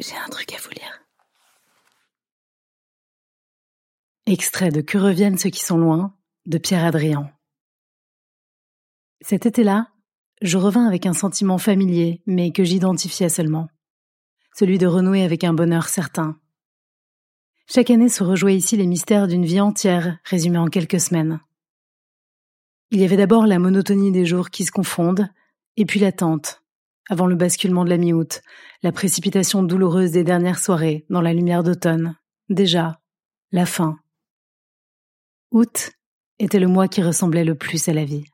J'ai un truc à vous lire. Extrait de Que reviennent ceux qui sont loin de Pierre Adrien. Cet été-là, je revins avec un sentiment familier, mais que j'identifiais seulement. Celui de renouer avec un bonheur certain. Chaque année se rejouaient ici les mystères d'une vie entière, résumés en quelques semaines. Il y avait d'abord la monotonie des jours qui se confondent, et puis l'attente, avant le basculement de la mi-août, la précipitation douloureuse des dernières soirées dans la lumière d'automne. Déjà, la fin. Août était le mois qui ressemblait le plus à la vie.